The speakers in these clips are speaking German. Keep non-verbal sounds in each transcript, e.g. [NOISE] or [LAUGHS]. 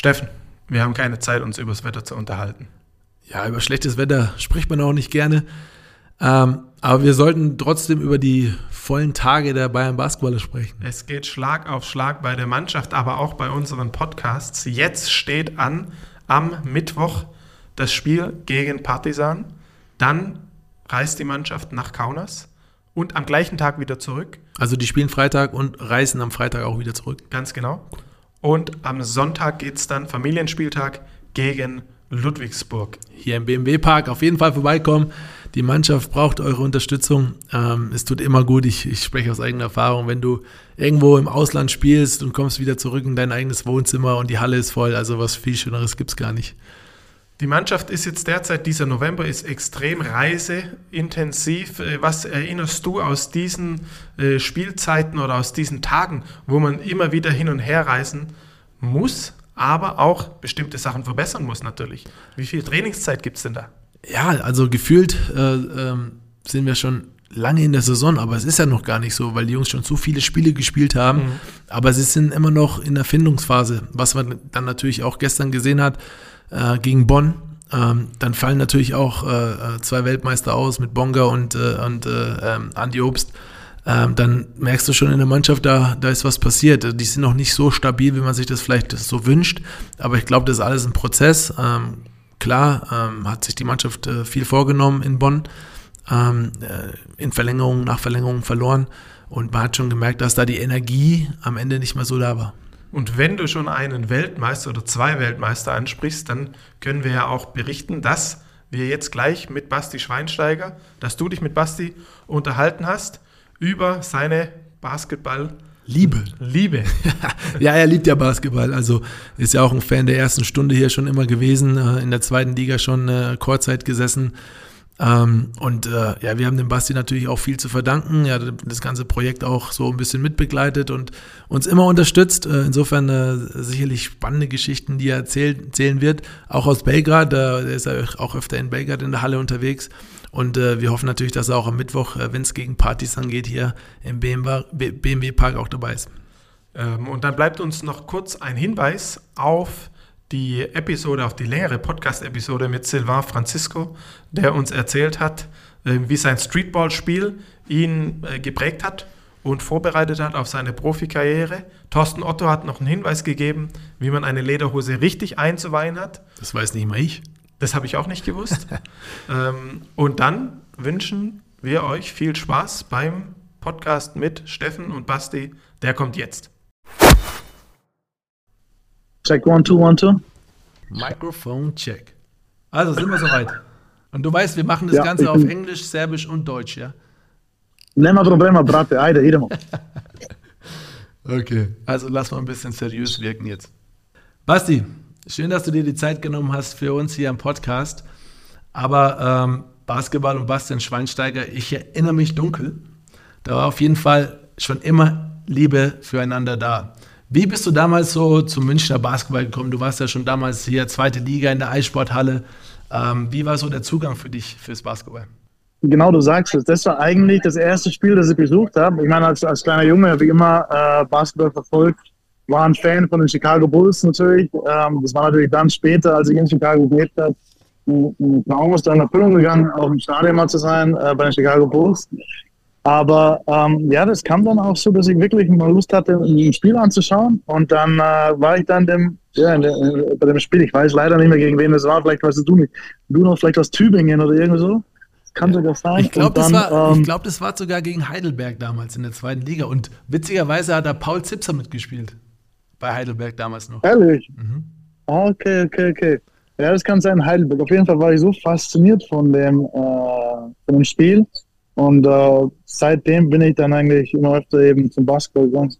Steffen, wir haben keine Zeit, uns über das Wetter zu unterhalten. Ja, über schlechtes Wetter spricht man auch nicht gerne. Ähm, aber wir sollten trotzdem über die vollen Tage der Bayern Basketballer sprechen. Es geht Schlag auf Schlag bei der Mannschaft, aber auch bei unseren Podcasts. Jetzt steht an am Mittwoch das Spiel gegen Partisan. Dann reist die Mannschaft nach Kaunas und am gleichen Tag wieder zurück. Also die spielen Freitag und reisen am Freitag auch wieder zurück. Ganz genau. Und am Sonntag geht es dann Familienspieltag gegen Ludwigsburg. Hier im BMW Park auf jeden Fall vorbeikommen. Die Mannschaft braucht eure Unterstützung. Ähm, es tut immer gut. Ich, ich, spreche aus eigener Erfahrung. Wenn du irgendwo im Ausland spielst und kommst wieder zurück in dein eigenes Wohnzimmer und die Halle ist voll, also was viel Schöneres gibt es gar nicht. Die Mannschaft ist jetzt derzeit, dieser November ist extrem reiseintensiv. Äh, was erinnerst du aus diesen äh, Spielzeiten oder aus diesen Tagen, wo man immer wieder hin und her reisen muss, aber auch bestimmte Sachen verbessern muss natürlich? Wie viel Trainingszeit gibt es denn da? Ja, also gefühlt äh, ähm, sind wir schon lange in der Saison, aber es ist ja noch gar nicht so, weil die Jungs schon so viele Spiele gespielt haben. Mhm. Aber sie sind immer noch in der Findungsphase, was man dann natürlich auch gestern gesehen hat äh, gegen Bonn. Ähm, dann fallen natürlich auch äh, äh, zwei Weltmeister aus mit Bonga und, äh, und äh, ähm, Andi Obst. Ähm, dann merkst du schon in der Mannschaft, da, da ist was passiert. Die sind noch nicht so stabil, wie man sich das vielleicht so wünscht. Aber ich glaube, das ist alles ein Prozess. Ähm, klar ähm, hat sich die Mannschaft äh, viel vorgenommen in Bonn. Ähm, äh, in Verlängerung nach Verlängerung verloren. Und man hat schon gemerkt, dass da die Energie am Ende nicht mehr so da war. Und wenn du schon einen Weltmeister oder zwei Weltmeister ansprichst, dann können wir ja auch berichten, dass wir jetzt gleich mit Basti Schweinsteiger, dass du dich mit Basti unterhalten hast über seine Basketball- Liebe. Liebe. [LAUGHS] ja, er liebt ja Basketball. Also ist ja auch ein Fan der ersten Stunde hier schon immer gewesen. Äh, in der zweiten Liga schon äh, Kurzzeit gesessen. Ähm, und äh, ja, wir haben dem Basti natürlich auch viel zu verdanken. Er hat das ganze Projekt auch so ein bisschen mitbegleitet und uns immer unterstützt. Äh, insofern äh, sicherlich spannende Geschichten, die er erzählt, erzählen wird. Auch aus Belgrad, da ist er auch öfter in Belgrad in der Halle unterwegs. Und äh, wir hoffen natürlich, dass er auch am Mittwoch, äh, wenn es gegen Partys angeht, hier im BMW, BMW Park auch dabei ist. Ähm, und dann bleibt uns noch kurz ein Hinweis auf die Episode, auf die längere Podcast-Episode mit Sylvain Francisco, der uns erzählt hat, äh, wie sein Streetball-Spiel ihn äh, geprägt hat und vorbereitet hat auf seine Profikarriere. Thorsten Otto hat noch einen Hinweis gegeben, wie man eine Lederhose richtig einzuweihen hat. Das weiß nicht mal ich. Das habe ich auch nicht gewusst. [LAUGHS] ähm, und dann wünschen wir euch viel Spaß beim Podcast mit Steffen und Basti. Der kommt jetzt. Check one, two, one, two. Microphone check. Also sind wir soweit. Und du weißt, wir machen das ja, Ganze auf Englisch, Serbisch und Deutsch, ja? Nema problema, brate. Ajde, idemo. [LAUGHS] okay, also lass mal ein bisschen seriös wirken jetzt. Basti, schön, dass du dir die Zeit genommen hast für uns hier am Podcast. Aber ähm, Basketball und Bastian Schweinsteiger, ich erinnere mich dunkel. Da war auf jeden Fall schon immer Liebe füreinander da. Wie bist du damals so zum Münchner Basketball gekommen? Du warst ja schon damals hier zweite Liga in der Eissporthalle. Ähm, wie war so der Zugang für dich fürs Basketball? Genau, du sagst es. Das war eigentlich das erste Spiel, das ich besucht habe. Ich meine, als, als kleiner Junge habe ich immer äh, Basketball verfolgt. War ein Fan von den Chicago Bulls natürlich. Ähm, das war natürlich dann später, als ich in Chicago gelebt habe, ein Traum ist dann in Erfüllung gegangen, auch im Stadion mal zu sein äh, bei den Chicago Bulls. Aber ähm, ja, das kam dann auch so, dass ich wirklich mal Lust hatte, ein Spiel anzuschauen. Und dann äh, war ich dann dem, ja, der, bei dem Spiel, ich weiß leider nicht mehr, gegen wen das war, vielleicht weißt du nicht. Du noch vielleicht aus Tübingen oder irgendwie so. Das kann sogar sein. Ich glaube, das, war, ähm, glaub, das war sogar gegen Heidelberg damals in der zweiten Liga. Und witzigerweise hat da Paul Zipser mitgespielt. Bei Heidelberg damals noch. Ehrlich? Mhm. Okay, okay, okay. Ja, das kann sein, Heidelberg. Auf jeden Fall war ich so fasziniert von dem, äh, von dem Spiel und äh, seitdem bin ich dann eigentlich immer öfter eben zum Basketball gegangen.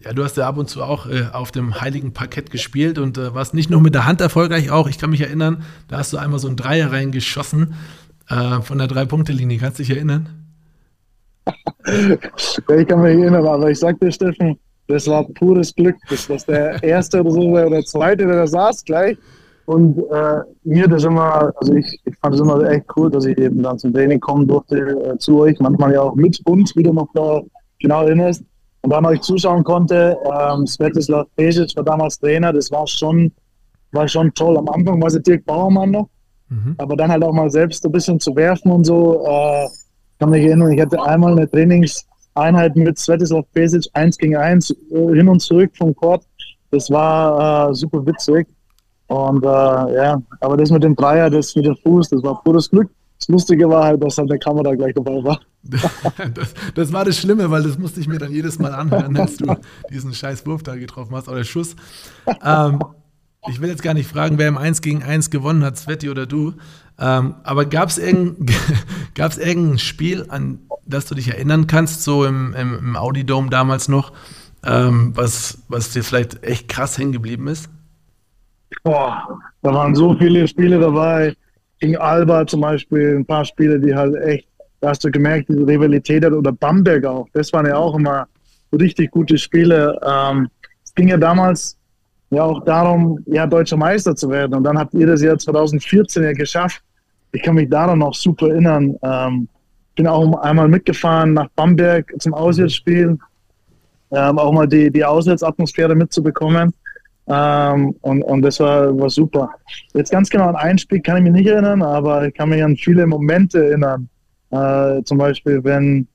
Ja, du hast ja ab und zu auch äh, auf dem heiligen Parkett gespielt und äh, warst nicht nur mit der Hand erfolgreich auch. Ich kann mich erinnern, da hast du einmal so ein Dreier reingeschossen äh, von der Drei-Punkte-Linie. Kannst du dich erinnern? [LAUGHS] ja, ich kann mich erinnern, aber ich sag dir, Steffen, das war pures Glück. Das war der erste oder so oder der zweite, der da saß gleich. Und äh, mir das immer, also ich, ich fand es immer echt cool, dass ich eben dann zum Training kommen durfte äh, zu euch, manchmal ja auch mit uns, wie du noch da genau erinnerst. Und dann, ich zuschauen konnte, ähm, Svetislav Pesic war damals Trainer, das war schon, war schon toll. Am Anfang war es Dirk Bauermann noch, mhm. aber dann halt auch mal selbst ein bisschen zu werfen und so. Äh, kann mich erinnern, ich hatte einmal eine Trainingseinheit mit Svetislav Pesic, eins gegen eins, äh, hin und zurück vom Court. Das war äh, super witzig. Und äh, ja, aber das mit dem Dreier, das mit dem Fuß, das war pures Glück. Das Lustige war halt, dass halt der Kamera gleich dabei war. [LAUGHS] das, das, war das Schlimme, weil das musste ich mir dann jedes Mal anhören, als du diesen scheiß Wurf da getroffen hast oder Schuss. Ähm, ich will jetzt gar nicht fragen, wer im 1 gegen 1 gewonnen hat, Sveti oder du. Ähm, aber gab es irgendein, [LAUGHS] irgendein Spiel, an das du dich erinnern kannst, so im, im, im Audi Dome damals noch, ähm, was, was dir vielleicht echt krass hängen geblieben ist? Boah, da waren so viele Spiele dabei gegen Alba zum Beispiel, ein paar Spiele, die halt echt, da hast du gemerkt, diese Rivalität hat, oder Bamberg auch, das waren ja auch immer richtig gute Spiele. Ähm, es ging ja damals ja auch darum, ja, deutscher Meister zu werden. Und dann habt ihr das Jahr 2014 ja geschafft. Ich kann mich daran noch super erinnern. Ähm, bin auch einmal mitgefahren nach Bamberg zum Auswärtsspiel, ähm, auch mal die, die Auswärtsatmosphäre mitzubekommen. Ähm, und, und das war, war super. Jetzt ganz genau an ein Spiel kann ich mich nicht erinnern, aber ich kann mich an viele Momente erinnern. Äh, zum Beispiel, wenn,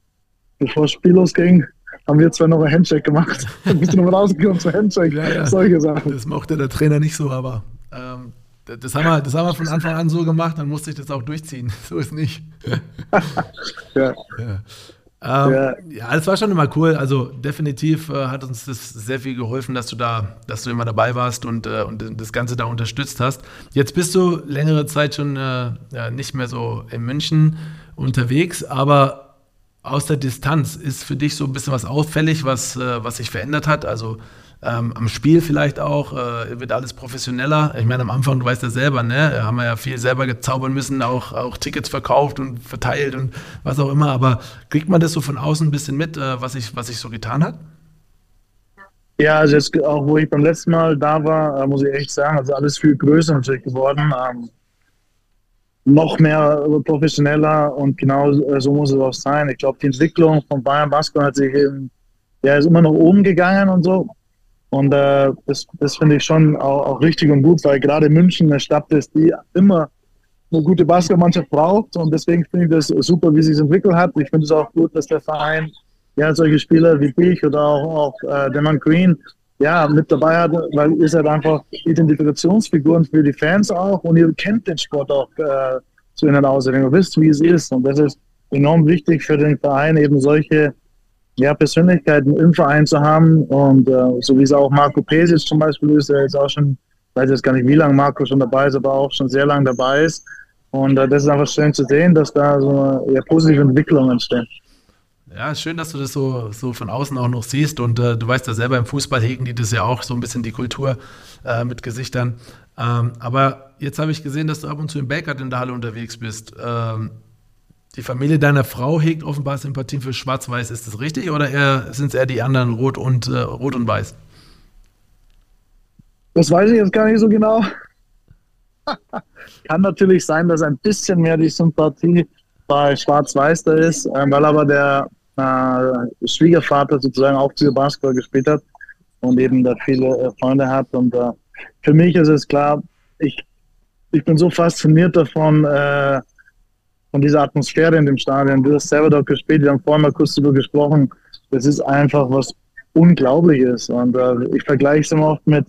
bevor das Spiel losging, haben wir zwar noch einen Handshake gemacht. [LAUGHS] Dann bist du noch rausgekommen zum Handshake. Ja, ja. Solche Sachen. Das mochte der Trainer nicht so, aber ähm, das, haben wir, das haben wir von Anfang an so gemacht, dann musste ich das auch durchziehen. [LAUGHS] So ist nicht. ja. ja. Ähm, ja. ja, das war schon immer cool. Also definitiv äh, hat uns das sehr viel geholfen, dass du da, dass du immer dabei warst und, äh, und das Ganze da unterstützt hast. Jetzt bist du längere Zeit schon äh, ja, nicht mehr so in München unterwegs, aber aus der Distanz ist für dich so ein bisschen was auffällig, was, äh, was sich verändert hat. Also ähm, am Spiel vielleicht auch, äh, wird alles professioneller. Ich meine, am Anfang, du weißt ja selber, ne, haben wir ja viel selber gezaubern müssen, auch, auch Tickets verkauft und verteilt und was auch immer. Aber kriegt man das so von außen ein bisschen mit, äh, was sich was ich so getan hat? Ja, also jetzt auch, wo ich beim letzten Mal da war, äh, muss ich echt sagen, also alles viel größer natürlich geworden. Ähm, noch mehr professioneller und genau äh, so muss es auch sein. Ich glaube, die Entwicklung von Bayern Basketball hat sich eben, ja, ist immer noch oben gegangen und so. Und äh, das, das finde ich schon auch, auch, richtig und gut, weil gerade München eine Stadt ist, die immer eine gute Basketballmannschaft braucht. Und deswegen finde ich das super, wie sie es entwickelt hat. Ich finde es auch gut, dass der Verein ja solche Spieler wie dich oder auch, auch äh, Demon Green ja, mit dabei hat, weil ihr seid einfach Identifikationsfiguren für die Fans auch und ihr kennt den Sport auch äh, zu innen aus. Ihr wisst, wie es ist. Und das ist enorm wichtig für den Verein, eben solche ja, Persönlichkeiten im Verein zu haben. Und äh, so wie es auch Marco Pesic zum Beispiel ist, der jetzt auch schon, ich weiß jetzt gar nicht, wie lange Marco schon dabei ist, aber auch schon sehr lange dabei ist. Und äh, das ist einfach schön zu sehen, dass da so ja, positive Entwicklung entsteht. Ja, schön, dass du das so, so von außen auch noch siehst. Und äh, du weißt ja selber, im Fußball hegen die das ja auch so ein bisschen die Kultur äh, mit Gesichtern. Ähm, aber jetzt habe ich gesehen, dass du ab und zu im Belgrad in der Halle unterwegs bist. Ähm, die Familie deiner Frau hegt offenbar Sympathien für Schwarz-Weiß. Ist das richtig oder sind es eher die anderen Rot und, äh, Rot und Weiß? Das weiß ich jetzt gar nicht so genau. [LAUGHS] Kann natürlich sein, dass ein bisschen mehr die Sympathie bei Schwarz-Weiß da ist, äh, weil aber der äh, Schwiegervater sozusagen auch für Basketball gespielt hat und eben da viele äh, Freunde hat. Und äh, für mich ist es klar, ich, ich bin so fasziniert davon, äh, von dieser Atmosphäre in dem Stadion. Du hast selber dort gespielt, wir haben vorhin mal kurz darüber gesprochen. Das ist einfach was Unglaubliches. Und äh, ich vergleiche es immer oft mit,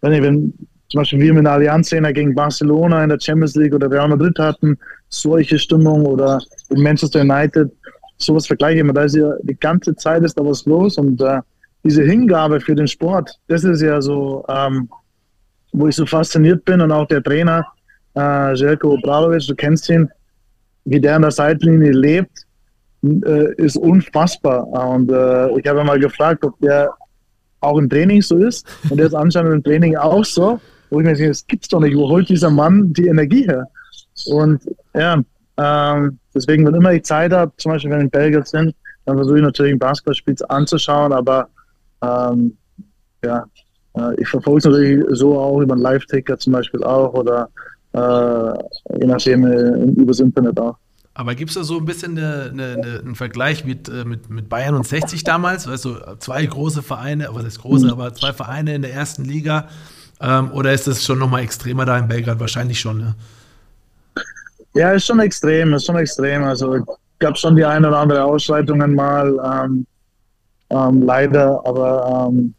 wenn, ich, wenn zum Beispiel wir mit der Allianz gegen Barcelona in der Champions League oder Real Madrid hatten, solche Stimmung oder in Manchester United, sowas vergleiche ich immer. Da ist ja die ganze Zeit ist da was los und äh, diese Hingabe für den Sport, das ist ja so, ähm, wo ich so fasziniert bin und auch der Trainer, äh, Jelko Obradovic, du kennst ihn, wie der an der Seitlinie lebt, äh, ist unfassbar. Und äh, ich habe mal gefragt, ob der auch im Training so ist. Und der ist anscheinend im Training auch so. Wo ich mir denke, das gibt's doch nicht. Wo holt dieser Mann die Energie her? Und ja, ähm, deswegen, wenn immer ich Zeit habe, zum Beispiel wenn wir in Belgien sind, dann versuche ich natürlich ein Basketballspiel anzuschauen, aber ähm, ja, äh, ich verfolge es natürlich so auch über einen Live-Ticker zum Beispiel auch oder je nachdem äh, übers Internet auch. Aber gibt es da so ein bisschen eine, eine, eine, einen Vergleich mit, äh, mit, mit Bayern und 60 damals? Weißt du, zwei große Vereine, was ist große, aber zwei Vereine in der ersten Liga. Ähm, oder ist das schon nochmal extremer da in Belgrad? Wahrscheinlich schon, ne? Ja, ist schon extrem, ist schon extrem. Also gab schon die eine oder andere Ausschreitungen mal, ähm, ähm, leider, aber ähm,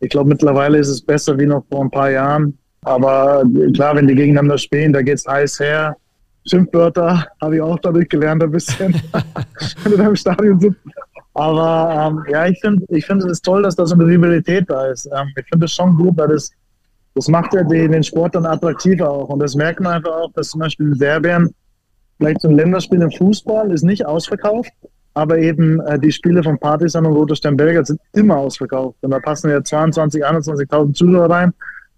ich glaube mittlerweile ist es besser wie noch vor ein paar Jahren. Aber klar, wenn die gegeneinander spielen, da geht es heiß her. Schimpfwörter habe ich auch dadurch gelernt, ein bisschen, [LAUGHS] wenn du da im Stadion sitzt. Aber ähm, ja, ich finde ich find es toll, dass da so eine Rivalität da ist. Ähm, ich finde es schon gut, weil das, das macht ja den, den Sport dann attraktiver auch. Und das merkt man einfach auch, dass zum Beispiel in Serbien vielleicht so ein Länderspiel im Fußball ist nicht ausverkauft, aber eben äh, die Spiele von Partisan und Roter Stern Belgrad sind immer ausverkauft. Und da passen ja 22, 21.000 Zuschauer rein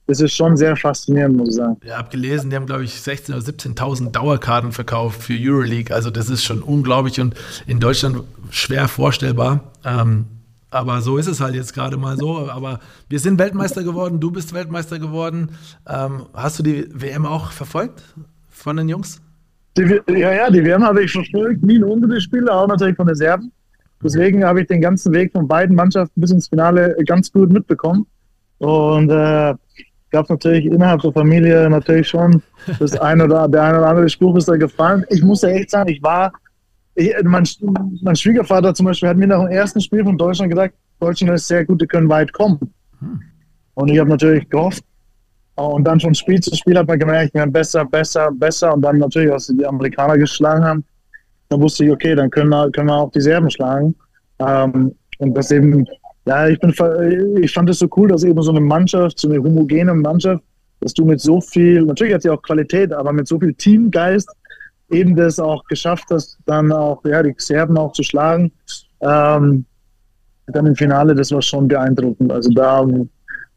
das ist schon sehr faszinierend, muss ich sagen. Ja, habe gelesen, die haben, glaube ich, 16.000 oder 17.000 Dauerkarten verkauft für Euroleague. Also das ist schon unglaublich und in Deutschland schwer vorstellbar. Ähm, aber so ist es halt jetzt gerade mal so. Aber wir sind Weltmeister geworden, du bist Weltmeister geworden. Ähm, hast du die WM auch verfolgt von den Jungs? Die, ja, ja, die WM habe ich verfolgt, nie unsere Spiele, auch natürlich von den Serben. Deswegen habe ich den ganzen Weg von beiden Mannschaften bis ins Finale ganz gut mitbekommen. Und äh, gab es natürlich innerhalb der Familie natürlich schon das eine oder der eine oder andere Spruch ist da gefallen. Ich muss ja echt sagen, ich war, ich, mein, mein, Schwiegervater zum Beispiel hat mir nach dem ersten Spiel von Deutschland gesagt, Deutschland ist sehr gut, die können weit kommen. Hm. Und ich habe natürlich gehofft. Und dann von Spiel zu Spiel hat man gemerkt, wir werden besser, besser, besser. Und dann natürlich, als die Amerikaner geschlagen haben, dann wusste ich, okay, dann können wir, können wir auch die Serben schlagen. Ähm, und das eben ja, ich, bin, ich fand es so cool, dass eben so eine Mannschaft, so eine homogene Mannschaft, dass du mit so viel, natürlich hat sie auch Qualität, aber mit so viel Teamgeist eben das auch geschafft hast, dann auch ja, die Serben auch zu schlagen. Ähm, dann im Finale, das war schon beeindruckend. Also da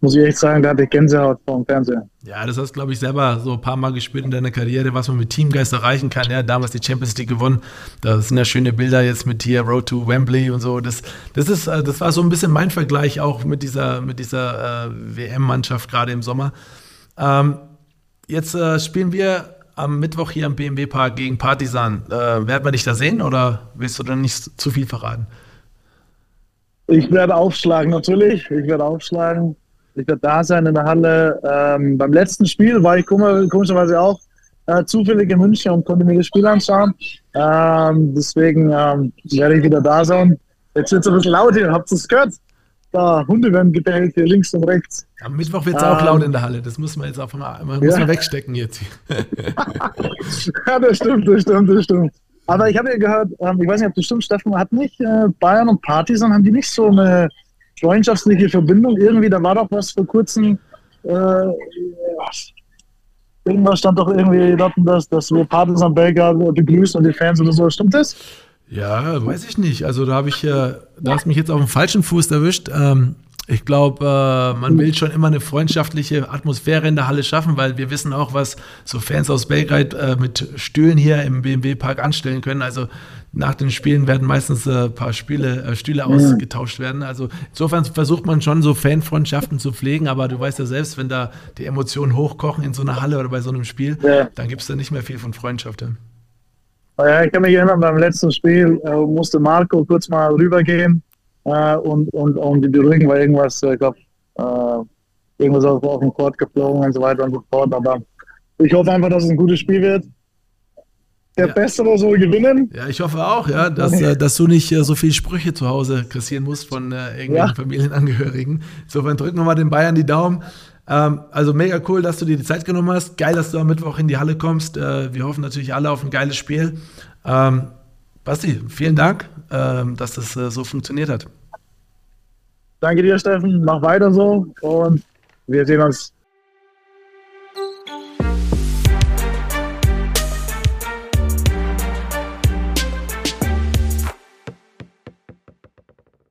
muss ich echt sagen, da hatte ich Gänsehaut vor dem Fernseher. Ja, das hast du, glaube ich, selber so ein paar Mal gespürt in deiner Karriere, was man mit Teamgeist erreichen kann. Ja, damals die Champions League gewonnen. Das sind ja schöne Bilder jetzt mit hier Road to Wembley und so. Das, das, ist, äh, das war so ein bisschen mein Vergleich auch mit dieser, mit dieser äh, WM-Mannschaft gerade im Sommer. Ähm, jetzt äh, spielen wir am Mittwoch hier am BMW Park gegen Partisan. Äh, werden wir dich da sehen oder willst du dann nicht zu viel verraten? Ich werde aufschlagen, natürlich. Ich werde aufschlagen. Ich werde da sein in der Halle. Ähm, beim letzten Spiel war ich komischerweise auch äh, zufällig in München und konnte mir das Spiel anschauen. Ähm, deswegen ähm, werde ich wieder da sein. Jetzt wird es ein bisschen laut hier, habt ihr es gehört? Da, Hunde werden gebellt hier links und rechts. Am Mittwoch wird es auch laut in der Halle. Das muss man jetzt auch mal, muss ja. man wegstecken jetzt. [LAUGHS] ja, das stimmt, das stimmt, das stimmt. Aber ich habe ja gehört, ähm, ich weiß nicht, ob du stimmst, Steffen, hat nicht äh, Bayern und Partisan, haben die nicht so eine freundschaftliche Verbindung. Irgendwie, da war doch was vor kurzem. Äh, irgendwas stand doch irgendwie dort, dass, dass wir Partners am Belgrad begrüßen und die Fans oder so. Stimmt das? Ja, weiß ich nicht. Also da habe ich ja, da hast mich jetzt auf dem falschen Fuß erwischt. Ähm, ich glaube, äh, man will schon immer eine freundschaftliche Atmosphäre in der Halle schaffen, weil wir wissen auch, was so Fans aus Belgrad äh, mit Stühlen hier im BMW Park anstellen können. Also nach den Spielen werden meistens ein äh, paar Spiele, äh, Stühle ausgetauscht werden. Also insofern versucht man schon so Fanfreundschaften zu pflegen, aber du weißt ja selbst, wenn da die Emotionen hochkochen in so einer Halle oder bei so einem Spiel, ja. dann gibt es da nicht mehr viel von Freundschaft. Ja, ich kann mich erinnern, beim letzten Spiel äh, musste Marco kurz mal rübergehen äh, und, und, und die beruhigen, weil irgendwas, ich glaube, äh, irgendwas auf, auf den Court geflogen und so weiter und so fort. Aber ich hoffe einfach, dass es ein gutes Spiel wird der ja. Bessere soll gewinnen. Ja, ich hoffe auch, ja, dass, äh, dass du nicht äh, so viele Sprüche zu Hause kassieren musst von äh, irgendwelchen ja. Familienangehörigen. Insofern drücken wir mal den Bayern die Daumen. Ähm, also mega cool, dass du dir die Zeit genommen hast. Geil, dass du am Mittwoch in die Halle kommst. Äh, wir hoffen natürlich alle auf ein geiles Spiel. Ähm, Basti, vielen Dank, ähm, dass das äh, so funktioniert hat. Danke dir, Steffen. Mach weiter so und wir sehen uns